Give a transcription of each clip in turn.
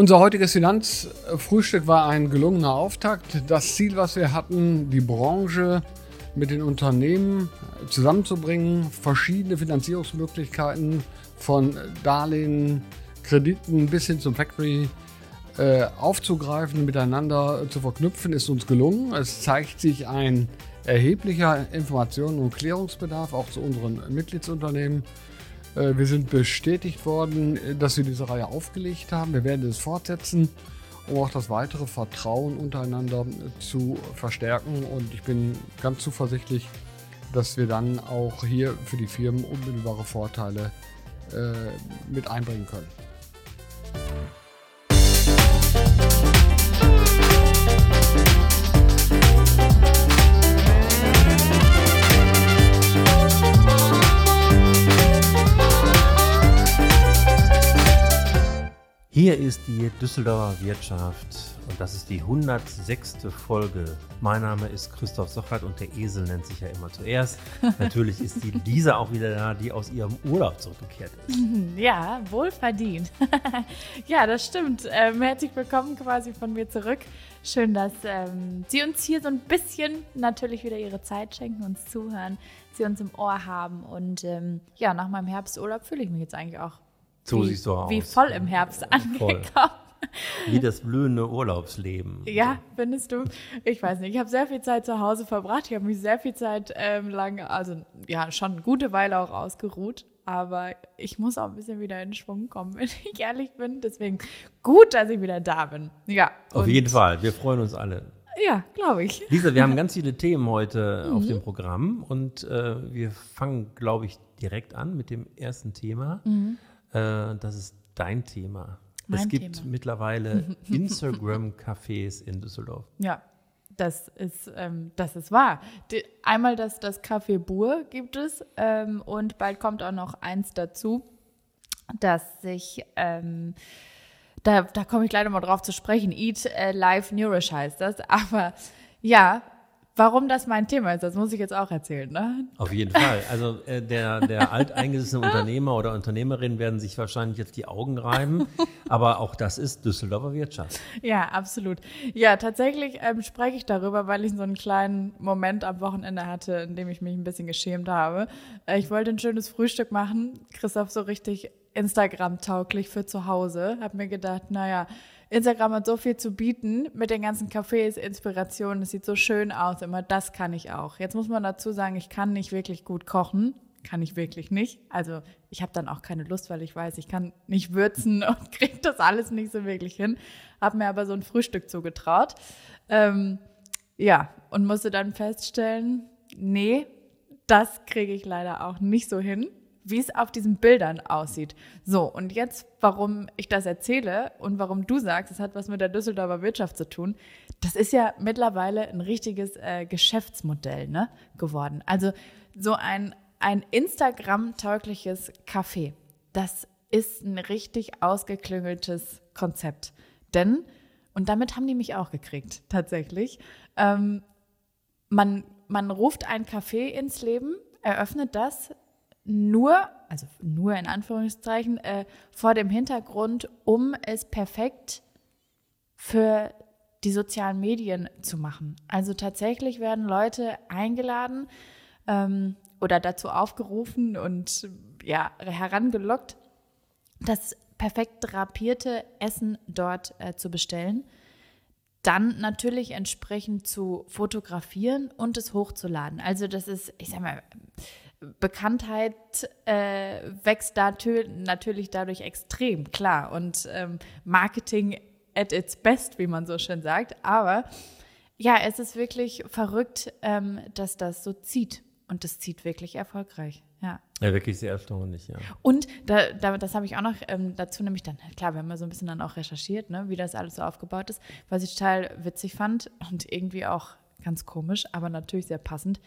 Unser heutiges Finanzfrühstück war ein gelungener Auftakt. Das Ziel, was wir hatten, die Branche mit den Unternehmen zusammenzubringen, verschiedene Finanzierungsmöglichkeiten von Darlehen, Krediten bis hin zum Factory äh, aufzugreifen, miteinander zu verknüpfen, ist uns gelungen. Es zeigt sich ein erheblicher Informationen- und Klärungsbedarf auch zu unseren Mitgliedsunternehmen. Äh, wir sind bestätigt worden, dass wir diese Reihe aufgelegt haben. Wir werden es fortsetzen, um auch das weitere Vertrauen untereinander zu verstärken. Und ich bin ganz zuversichtlich, dass wir dann auch hier für die Firmen unmittelbare Vorteile äh, mit einbringen können. Hier ist die Düsseldorfer Wirtschaft und das ist die 106. Folge. Mein Name ist Christoph Sochert und der Esel nennt sich ja immer zuerst. Natürlich ist die Lisa auch wieder da, die aus ihrem Urlaub zurückgekehrt ist. Ja, wohl verdient. ja, das stimmt. Ähm, herzlich willkommen quasi von mir zurück. Schön, dass ähm, Sie uns hier so ein bisschen natürlich wieder Ihre Zeit schenken, uns zuhören, Sie uns im Ohr haben. Und ähm, ja, nach meinem Herbsturlaub fühle ich mich jetzt eigentlich auch so wie, siehst du aus. Wie voll im Herbst angekommen. Wie das blühende Urlaubsleben. Ja, findest du? Ich weiß nicht. Ich habe sehr viel Zeit zu Hause verbracht. Ich habe mich sehr viel Zeit ähm, lang, also ja, schon eine gute Weile auch ausgeruht. Aber ich muss auch ein bisschen wieder in Schwung kommen, wenn ich ehrlich bin. Deswegen gut, dass ich wieder da bin. Ja. Auf jeden Fall. Wir freuen uns alle. Ja, glaube ich. Lisa, wir haben ganz viele Themen heute mhm. auf dem Programm und äh, wir fangen, glaube ich, direkt an mit dem ersten Thema. Mhm. Äh, das ist dein Thema. Mein es gibt Thema. mittlerweile Instagram-Cafés in Düsseldorf. Ja, das ist, ähm, das ist wahr. Die, einmal das, das Café Bur gibt es ähm, und bald kommt auch noch eins dazu, dass sich, ähm, da, da komme ich gleich mal drauf zu sprechen, Eat äh, Live Nourish heißt das, aber ja, Warum das mein Thema ist, das muss ich jetzt auch erzählen, ne? Auf jeden Fall. Also äh, der, der alteingesessene Unternehmer oder Unternehmerin werden sich wahrscheinlich jetzt die Augen reiben, aber auch das ist Düsseldorfer Wirtschaft. Ja, absolut. Ja, tatsächlich ähm, spreche ich darüber, weil ich so einen kleinen Moment am Wochenende hatte, in dem ich mich ein bisschen geschämt habe. Äh, ich wollte ein schönes Frühstück machen, Christoph so richtig Instagram-tauglich für zu Hause. Hab mir gedacht, naja, Instagram hat so viel zu bieten mit den ganzen Cafés, Inspirationen. Es sieht so schön aus. Immer das kann ich auch. Jetzt muss man dazu sagen, ich kann nicht wirklich gut kochen. Kann ich wirklich nicht. Also ich habe dann auch keine Lust, weil ich weiß, ich kann nicht würzen und kriege das alles nicht so wirklich hin. Habe mir aber so ein Frühstück zugetraut. Ähm, ja, und musste dann feststellen, nee, das kriege ich leider auch nicht so hin wie es auf diesen Bildern aussieht. So, und jetzt, warum ich das erzähle und warum du sagst, es hat was mit der Düsseldorfer Wirtschaft zu tun, das ist ja mittlerweile ein richtiges äh, Geschäftsmodell ne, geworden. Also so ein, ein Instagram-taugliches Café, das ist ein richtig ausgeklüngeltes Konzept. Denn, und damit haben die mich auch gekriegt, tatsächlich, ähm, man, man ruft ein Café ins Leben, eröffnet das, nur, also nur in Anführungszeichen, äh, vor dem Hintergrund, um es perfekt für die sozialen Medien zu machen. Also tatsächlich werden Leute eingeladen ähm, oder dazu aufgerufen und ja, herangelockt, das perfekt drapierte Essen dort äh, zu bestellen. Dann natürlich entsprechend zu fotografieren und es hochzuladen. Also das ist, ich sag mal, Bekanntheit äh, wächst natürlich dadurch extrem, klar. Und ähm, Marketing at its best, wie man so schön sagt. Aber ja, es ist wirklich verrückt, ähm, dass das so zieht. Und das zieht wirklich erfolgreich. Ja. Ja, wirklich sehr erstaunlich, ja. Und da, da, das habe ich auch noch ähm, dazu nämlich dann, klar, wir haben ja so ein bisschen dann auch recherchiert, ne, wie das alles so aufgebaut ist, was ich total witzig fand und irgendwie auch ganz komisch, aber natürlich sehr passend,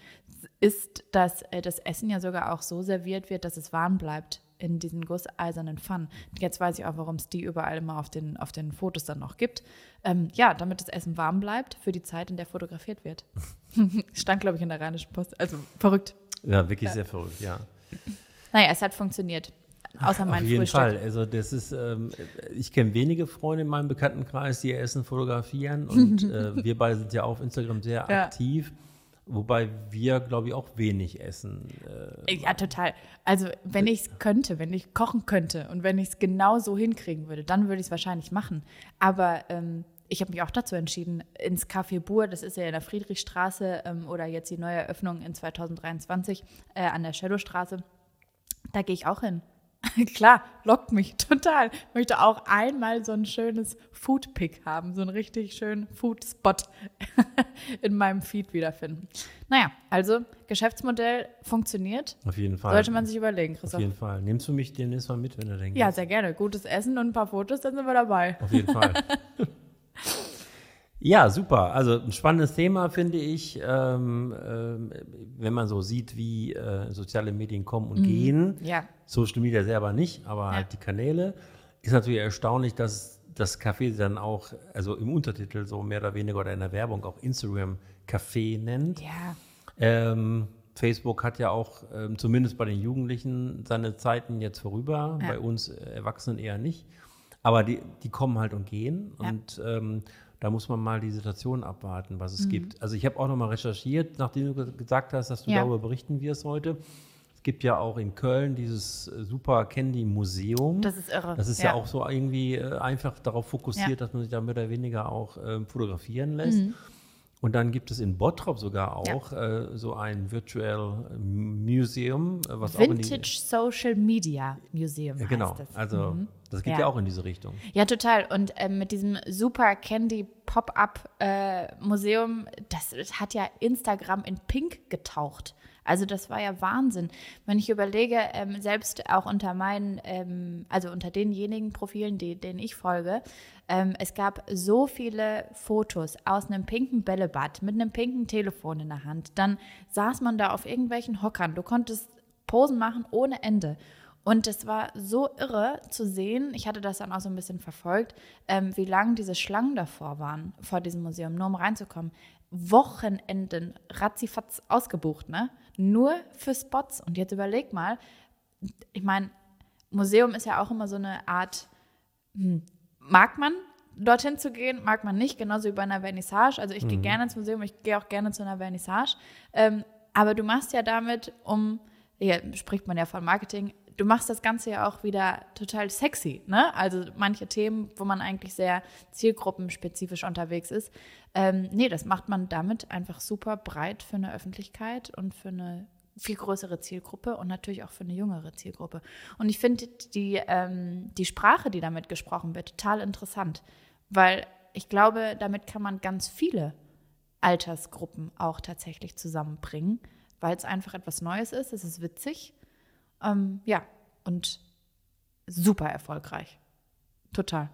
ist, dass äh, das Essen ja sogar auch so serviert wird, dass es warm bleibt in diesen gusseisernen Pfannen. Jetzt weiß ich auch, warum es die überall immer auf den, auf den Fotos dann noch gibt. Ähm, ja, damit das Essen warm bleibt für die Zeit, in der fotografiert wird. Stand, glaube ich, in der Rheinischen Post. Also verrückt. Ja, wirklich ja. sehr verrückt, ja. Naja, es hat funktioniert. Außer mein Auf jeden Frühstück. Fall. Also das ist, ähm, ich kenne wenige Freunde in meinem Bekanntenkreis, die Essen fotografieren und äh, wir beide sind ja auf Instagram sehr Ja. aktiv, wobei wir, glaube ich, auch wenig essen. Äh, Ja, total. Also, wenn ich es könnte, wenn ich kochen könnte und wenn ich es genau so hinkriegen würde, dann würde ich es wahrscheinlich machen. Aber ähm, ich habe mich auch dazu entschieden, ins Café Bur, das ist ja in der Friedrichstraße ähm, oder jetzt die neue Eröffnung in 2023 äh, an der Shadowstraße, da gehe ich auch hin. Klar, lockt mich total. Möchte auch einmal so ein schönes Food-Pick haben, so einen richtig schönen Food-Spot in meinem Feed wiederfinden. Naja, also Geschäftsmodell funktioniert. auf jeden Fall. Sollte man sich überlegen, auf Christoph. jeden Fall. Nimmst du mich demnächst mal mit, wenn du denkst? Ja, sehr gerne. Gutes Essen und ein paar Fotos, dann sind wir dabei. Auf jeden Fall. ja, super. Also ein spannendes Thema, finde ich, ähm, ähm, wenn man so sieht, wie äh, soziale Medien kommen und gehen. Ja. Social Media selber nicht, aber Mhm. Ja. halt die Kanäle. Ist natürlich erstaunlich, dass das Café dann auch, also im Untertitel so mehr oder weniger oder in der Werbung auch Instagram Café nennt. Ja. Ähm, Facebook hat ja auch ähm, zumindest bei den Jugendlichen seine Zeiten jetzt vorüber, Ja. bei uns äh, Erwachsenen eher nicht. Aber die, die kommen halt und gehen Ja. und ähm, da muss man mal die Situation abwarten, was Mhm. es gibt. Also ich habe auch nochmal recherchiert, nachdem du ge- gesagt hast, dass du Ja. darüber berichten wirst heute. Es gibt ja auch in Köln dieses äh, Super Candy Museum. Das ist irre. Das ist ja, auch so irgendwie äh, einfach darauf fokussiert, Ja. dass man sich da mehr oder weniger auch ähm, fotografieren lässt. Mhm. Und dann gibt es in Bottrop sogar auch äh, so ein Virtual Museum, äh, was auch in die, Vintage Social Media Museum ja, genau. heißt es. Das geht ja. Ja. auch in diese Richtung. Ja, total. Und ähm, mit diesem Super Candy Pop-Up äh, Museum, das hat ja Instagram in Pink getaucht. Also das war ja Wahnsinn. Wenn ich überlege, ähm, selbst auch unter meinen, ähm, also unter denjenigen Profilen, die, denen ich folge, ähm, es gab so viele Fotos aus einem pinken Bällebad mit einem pinken Telefon in der Hand. Dann saß man da auf irgendwelchen Hockern. Du konntest Posen machen ohne Ende. Und es war so irre zu sehen, ich hatte das dann auch so ein bisschen verfolgt, ähm, wie lang diese Schlangen davor waren, vor diesem Museum, nur um reinzukommen. Wochenenden ratzifatz ausgebucht, ne? Nur für Spots. Und jetzt überleg mal, ich meine, Museum ist ja auch immer so eine Art, hm, mag man dorthin zu gehen, mag man nicht, genauso wie bei einer Vernissage. Also ich gehe gerne ins Museum, ich gehe auch gerne zu einer Vernissage. Ähm, aber du machst ja damit, um, hier spricht man ja von Marketing, du machst das Ganze ja auch wieder total sexy, ne? Also manche Themen, wo man eigentlich sehr zielgruppenspezifisch unterwegs ist. Ähm, nee, das macht man damit einfach super breit für eine Öffentlichkeit und für eine viel größere Zielgruppe und natürlich auch für eine jüngere Zielgruppe. Und ich finde die, ähm, die Sprache, die damit gesprochen wird, total interessant, weil ich glaube, damit kann man ganz viele Altersgruppen auch tatsächlich zusammenbringen, weil es einfach etwas Neues ist, es ist witzig, ähm, ja, und super erfolgreich. Total.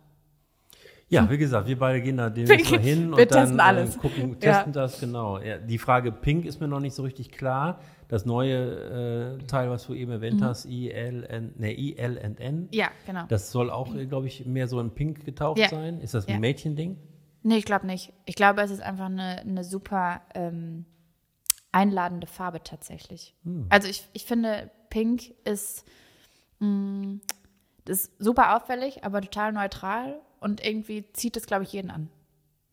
Ja, wie gesagt, wir beide gehen da demnächst mal hin und dann testen alles. Äh, gucken, Ja. testen das, genau. Ja, die Frage Pink ist mir noch nicht so richtig klar. Das neue äh, Teil, was du eben erwähnt hast, ILN, ne, ILNN, Ja, genau. das soll auch, glaube ich, mehr so in Pink getaucht Ja. sein. Ist das ein Ja. Mädchending? Nee, ich glaube nicht. Ich glaube, es ist einfach eine, eine super ähm, einladende Farbe tatsächlich. Also ich, ich finde, Pink ist, mh, das ist super auffällig, aber total neutral und irgendwie zieht es, glaube ich, jeden an.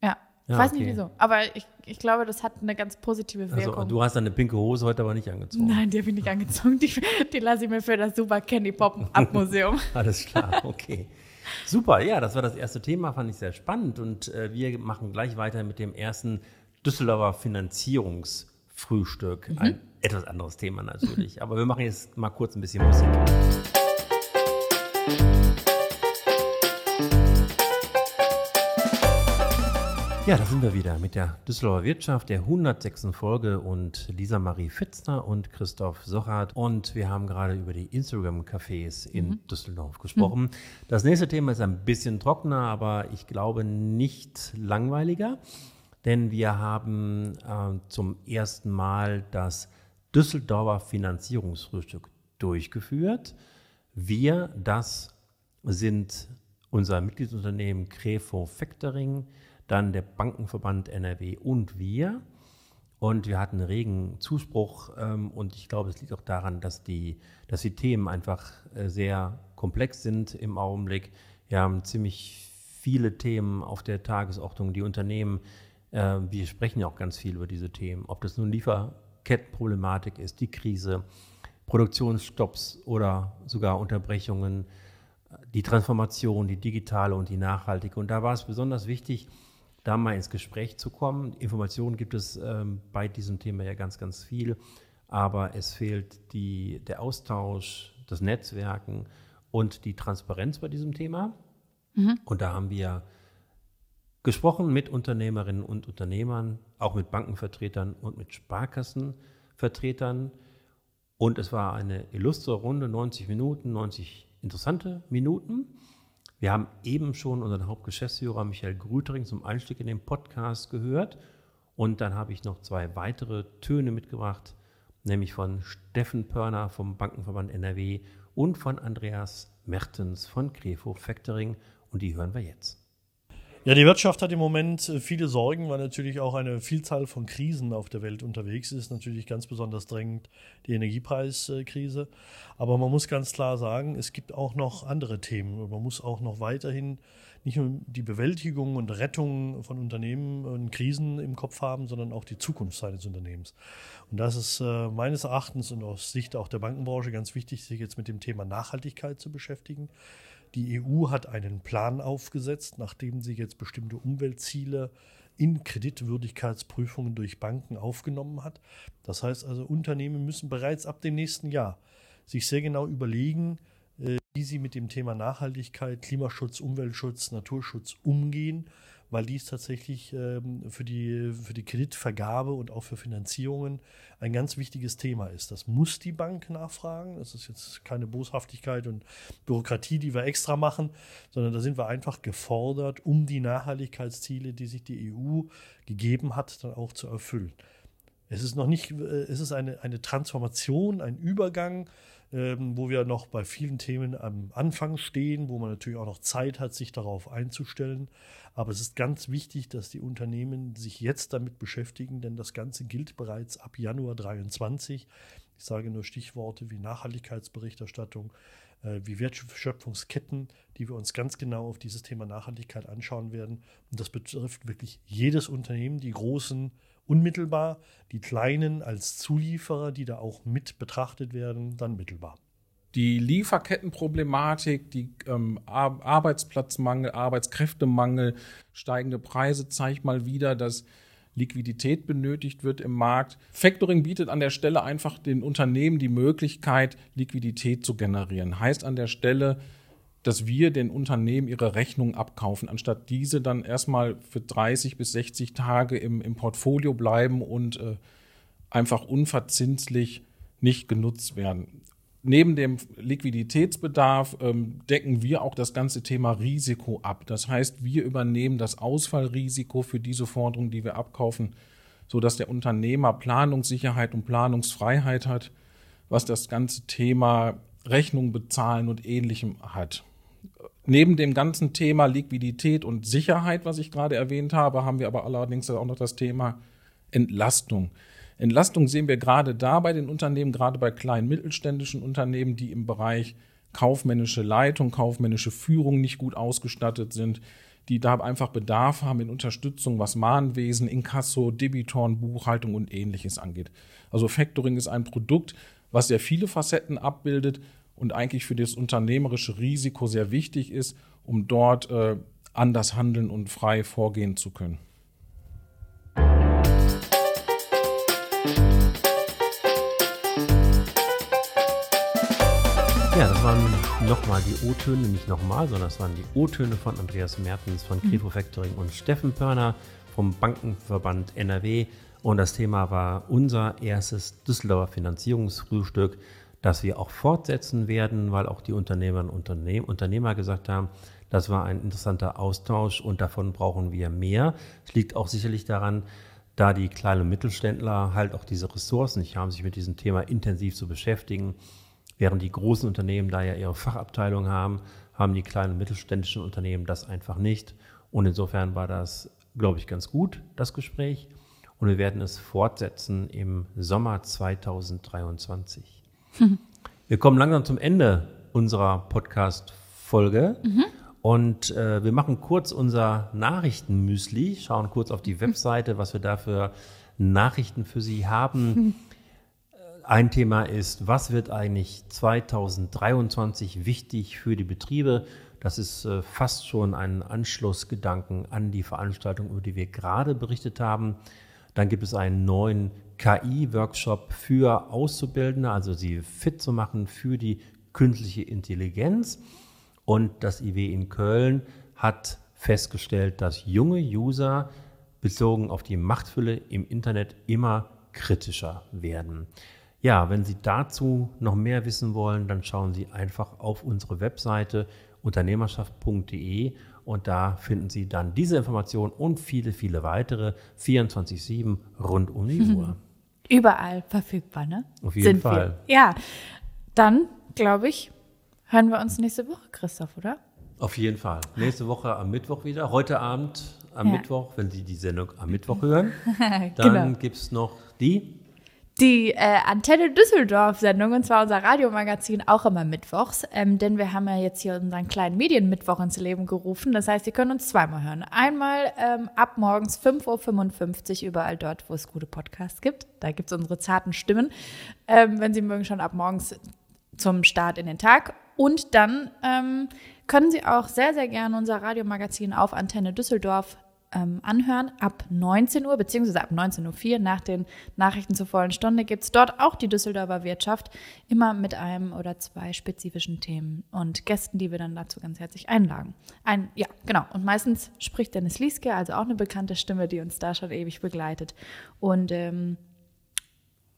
Ja. Ich Ja, weiß nicht okay. wieso, aber ich, ich glaube, das hat eine ganz positive Also, Wirkung. du hast eine pinke Hose heute aber nicht angezogen. Nein, die habe ich nicht angezogen. Die, die lasse ich mir für das super Candy Pop Up Museum. Alles klar, okay. Super, ja, das war das erste Thema, fand ich sehr spannend. Und äh, wir machen gleich weiter mit dem ersten Düsseldorfer Finanzierungsfrühstück. Mhm. Ein etwas anderes Thema natürlich. Aber wir machen jetzt mal kurz ein bisschen Musik. Ja, da sind wir wieder mit der Düsseldorfer Wirtschaft, der 106. Folge und Lisa Marie Fitzner und Christoph Sochert. Und wir haben gerade über die Instagram-Cafés in Düsseldorf gesprochen. Das nächste Thema ist ein bisschen trockener, aber ich glaube nicht langweiliger, denn wir haben äh, zum ersten Mal das Düsseldorfer Finanzierungsfrühstück durchgeführt. Wir, das sind unser Mitgliedsunternehmen Crevo Factoring, dann der Bankenverband NRW und wir. Und wir hatten regen Zuspruch ähm, und ich glaube, es liegt auch daran, dass die, dass die Themen einfach äh, sehr komplex sind im Augenblick. Wir haben ziemlich viele Themen auf der Tagesordnung. Die Unternehmen, äh, wir sprechen ja auch ganz viel über diese Themen, ob das nun Lieferkettenproblematik ist, die Krise, Produktionsstopps oder sogar Unterbrechungen, die Transformation, die digitale und die nachhaltige. Und da war es besonders wichtig, da mal ins Gespräch zu kommen. Informationen gibt es ähm, bei diesem Thema ja ganz, ganz viel, aber es fehlt die, der Austausch, das Netzwerken und die Transparenz bei diesem Thema. Mhm. Und da haben wir gesprochen mit Unternehmerinnen und Unternehmern, auch mit Bankenvertretern und mit Sparkassenvertretern. Und es war eine illustre Runde, 90 Minuten, 90 interessante Minuten. Wir haben eben schon unseren Hauptgeschäftsführer Michael Grütering zum Einstieg in den Podcast gehört. Und dann habe ich noch zwei weitere Töne mitgebracht, nämlich von Steffen Pörner vom Bankenverband NRW und von Andreas Mertens von Crefo Factoring. Und die hören wir jetzt. Ja, die Wirtschaft hat im Moment äh, viele Sorgen, weil natürlich auch eine Vielzahl von Krisen auf der Welt unterwegs ist. Natürlich ganz besonders drängend die Energiepreiskrise. Aber man muss ganz klar sagen, es gibt auch noch andere Themen. Man muss auch noch weiterhin nicht nur die Bewältigung und Rettung von Unternehmen und Krisen im Kopf haben, sondern auch die Zukunft seines Unternehmens. Und das ist äh, meines Erachtens und aus Sicht auch der Bankenbranche ganz wichtig, sich jetzt mit dem Thema Nachhaltigkeit zu beschäftigen. Die EU hat einen Plan aufgesetzt, nachdem sie jetzt bestimmte Umweltziele in Kreditwürdigkeitsprüfungen durch Banken aufgenommen hat. Das heißt also, Unternehmen müssen bereits ab dem nächsten Jahr sich sehr genau überlegen, äh, wie sie mit dem Thema Nachhaltigkeit, Klimaschutz, Umweltschutz, Naturschutz umgehen weil dies tatsächlich ähm, für, die, für die Kreditvergabe und auch für Finanzierungen ein ganz wichtiges Thema ist. Das muss die Bank nachfragen. Das ist jetzt keine Boshaftigkeit und Bürokratie, die wir extra machen, sondern da sind wir einfach gefordert, um die Nachhaltigkeitsziele, die sich die EU gegeben hat, dann auch zu erfüllen. Es ist noch nicht, äh, es ist eine, eine Transformation, ein Übergang ähm, wo wir noch bei vielen Themen am Anfang stehen, wo man natürlich auch noch Zeit hat, sich darauf einzustellen. Aber es ist ganz wichtig, dass die Unternehmen sich jetzt damit beschäftigen, denn das Ganze gilt bereits ab Januar 2023. Ich sage nur Stichworte wie Nachhaltigkeitsberichterstattung, äh, wie Wertschöpfungsketten, die wir uns ganz genau auf dieses Thema Nachhaltigkeit anschauen werden. Und das betrifft wirklich jedes Unternehmen, die großen unmittelbar, die kleinen als Zulieferer, die da auch mit betrachtet werden, dann mittelbar. Die Lieferkettenproblematik, die ähm, Arbeitsplatzmangel, Arbeitskräftemangel, steigende Preise zeigt mal wieder, dass Liquidität benötigt wird im Markt. Factoring bietet an der Stelle einfach den Unternehmen die Möglichkeit, Liquidität zu generieren. Heißt an der Stelle, dass wir den Unternehmen ihre Rechnung abkaufen, anstatt diese dann erstmal für 30 bis 60 Tage im, im Portfolio bleiben und äh, einfach unverzinslich nicht genutzt werden. Neben dem Liquiditätsbedarf ähm, decken wir auch das ganze Thema Risiko ab. Das heißt, wir übernehmen das Ausfallrisiko für diese Forderung, die wir abkaufen, sodass der Unternehmer Planungssicherheit und Planungsfreiheit hat, was das ganze Thema Rechnung bezahlen und ähnlichem hat. Neben dem ganzen Thema Liquidität und Sicherheit, was ich gerade erwähnt habe, haben wir aber allerdings auch noch das Thema Entlastung. Entlastung sehen wir gerade da bei den Unternehmen, gerade bei kleinen mittelständischen Unternehmen, die im Bereich kaufmännische Leitung, kaufmännische Führung nicht gut ausgestattet sind, die da einfach Bedarf haben in Unterstützung, was Mahnwesen, Inkasso, Debitoren, Buchhaltung und ähnliches angeht. Also Factoring ist ein Produkt, was sehr viele Facetten abbildet und eigentlich für das unternehmerische Risiko sehr wichtig ist, um dort äh, anders handeln und frei vorgehen zu können. Ja, das waren nochmal die O-Töne, nicht nochmal, sondern das waren die O-Töne von Andreas Mertens von Crepo Factoring und Steffen Pörner vom Bankenverband NRW. Und das Thema war unser erstes Düsseldorfer Finanzierungsfrühstück das wir auch fortsetzen werden, weil auch die Unternehmerinnen und Unternehmer gesagt haben, das war ein interessanter Austausch und davon brauchen wir mehr. Es liegt auch sicherlich daran, da die kleinen Mittelständler halt auch diese Ressourcen nicht haben, sich mit diesem Thema intensiv zu beschäftigen. Während die großen Unternehmen da ja ihre Fachabteilung haben, haben die kleinen und mittelständischen Unternehmen das einfach nicht. Und insofern war das, glaube ich, ganz gut, das Gespräch. und wir werden es fortsetzen im Sommer 2023. Wir kommen langsam zum Ende unserer Podcast-Folge. Mhm. Und äh, wir machen kurz unser Nachrichtenmüsli, schauen kurz auf die Webseite, was wir da für Nachrichten für Sie haben. Ein Thema ist, was wird eigentlich 2023 wichtig für die Betriebe? Das ist äh, fast schon ein Anschlussgedanken an die Veranstaltung, über die wir gerade berichtet haben. Dann gibt es einen neuen KI-Workshop für Auszubildende, also sie fit zu machen für die künstliche Intelligenz. Und das IW in Köln hat festgestellt, dass junge User bezogen auf die Machtfülle im Internet immer kritischer werden. Ja, wenn Sie dazu noch mehr wissen wollen, dann schauen Sie einfach auf unsere Webseite unternehmerschaft.de und da finden Sie dann diese Information und viele, viele weitere 24-7 rund um die Uhr. Überall verfügbar, ne? Auf jeden Sind Fall. Wir. Ja, dann glaube ich, hören wir uns nächste Woche, Christoph, oder? Auf jeden Fall. Nächste Woche am Mittwoch wieder. Heute Abend am ja. Mittwoch, wenn Sie die Sendung am Mittwoch hören. Dann genau. gibt es noch die die äh, Antenne Düsseldorf-Sendung, und zwar unser Radiomagazin, auch immer mittwochs. Ähm, denn wir haben ja jetzt hier unseren kleinen Medienmittwoch ins Leben gerufen. Das heißt, Sie können uns zweimal hören. Einmal ähm, ab morgens 5.55 Uhr überall dort, wo es gute Podcasts gibt. Da gibt es unsere zarten Stimmen. Ähm, wenn Sie mögen, schon ab morgens zum Start in den Tag. Und dann ähm, können Sie auch sehr, sehr gerne unser Radiomagazin auf Antenne Düsseldorf ähm, anhören. Ab 19 Uhr, beziehungsweise ab 19.04 Uhr nach den Nachrichten zur vollen Stunde gibt es dort auch die Düsseldorfer Wirtschaft, immer mit einem oder zwei spezifischen Themen und Gästen, die wir dann dazu ganz herzlich einladen. Ein, ja, genau. Und meistens spricht Dennis Lieske, also auch eine bekannte Stimme, die uns da schon ewig begleitet. Und ähm,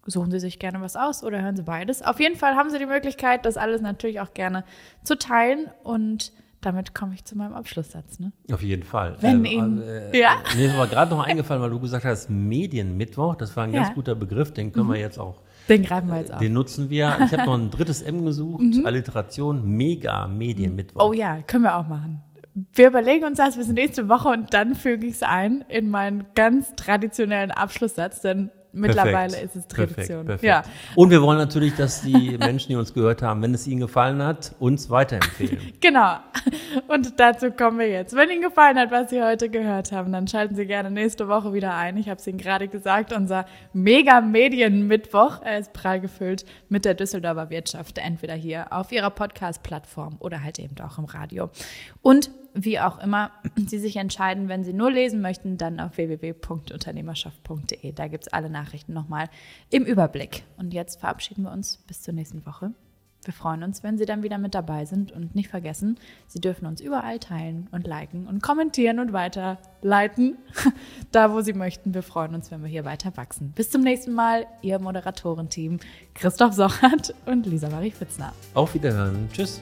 suchen Sie sich gerne was aus oder hören Sie beides. Auf jeden Fall haben Sie die Möglichkeit, das alles natürlich auch gerne zu teilen und damit komme ich zu meinem Abschlusssatz. Ne? Auf jeden Fall. Wenn ähm, Ihnen, äh, ja. Mir ist aber gerade noch eingefallen, weil du gesagt hast, Medienmittwoch, das war ein ja. ganz guter Begriff, den können mhm. wir jetzt auch. Den greifen wir jetzt auf. Den nutzen wir. Ich habe noch ein drittes M gesucht, mhm. Alliteration, Mega Medienmittwoch. Oh ja, können wir auch machen. Wir überlegen uns das bis nächste Woche und dann füge ich es ein in meinen ganz traditionellen Abschlusssatz, denn Mittlerweile perfekt, ist es Tradition. Perfekt, perfekt. Ja. Und wir wollen natürlich, dass die Menschen, die uns gehört haben, wenn es ihnen gefallen hat, uns weiterempfehlen. genau. Und dazu kommen wir jetzt. Wenn Ihnen gefallen hat, was Sie heute gehört haben, dann schalten Sie gerne nächste Woche wieder ein. Ich habe es Ihnen gerade gesagt, unser Mega-Medien-Mittwoch ist prall gefüllt mit der Düsseldorfer Wirtschaft, entweder hier auf Ihrer Podcast-Plattform oder halt eben auch im Radio. Und wie auch immer Sie sich entscheiden, wenn Sie nur lesen möchten, dann auf www.unternehmerschaft.de. Da gibt es alle Nachrichten nochmal im Überblick. Und jetzt verabschieden wir uns bis zur nächsten Woche. Wir freuen uns, wenn Sie dann wieder mit dabei sind und nicht vergessen, Sie dürfen uns überall teilen und liken und kommentieren und weiterleiten, da wo Sie möchten. Wir freuen uns, wenn wir hier weiter wachsen. Bis zum nächsten Mal, Ihr Moderatorenteam Christoph Sochert und Lisa Marie Fitzner. Auf Wiederhören. Tschüss.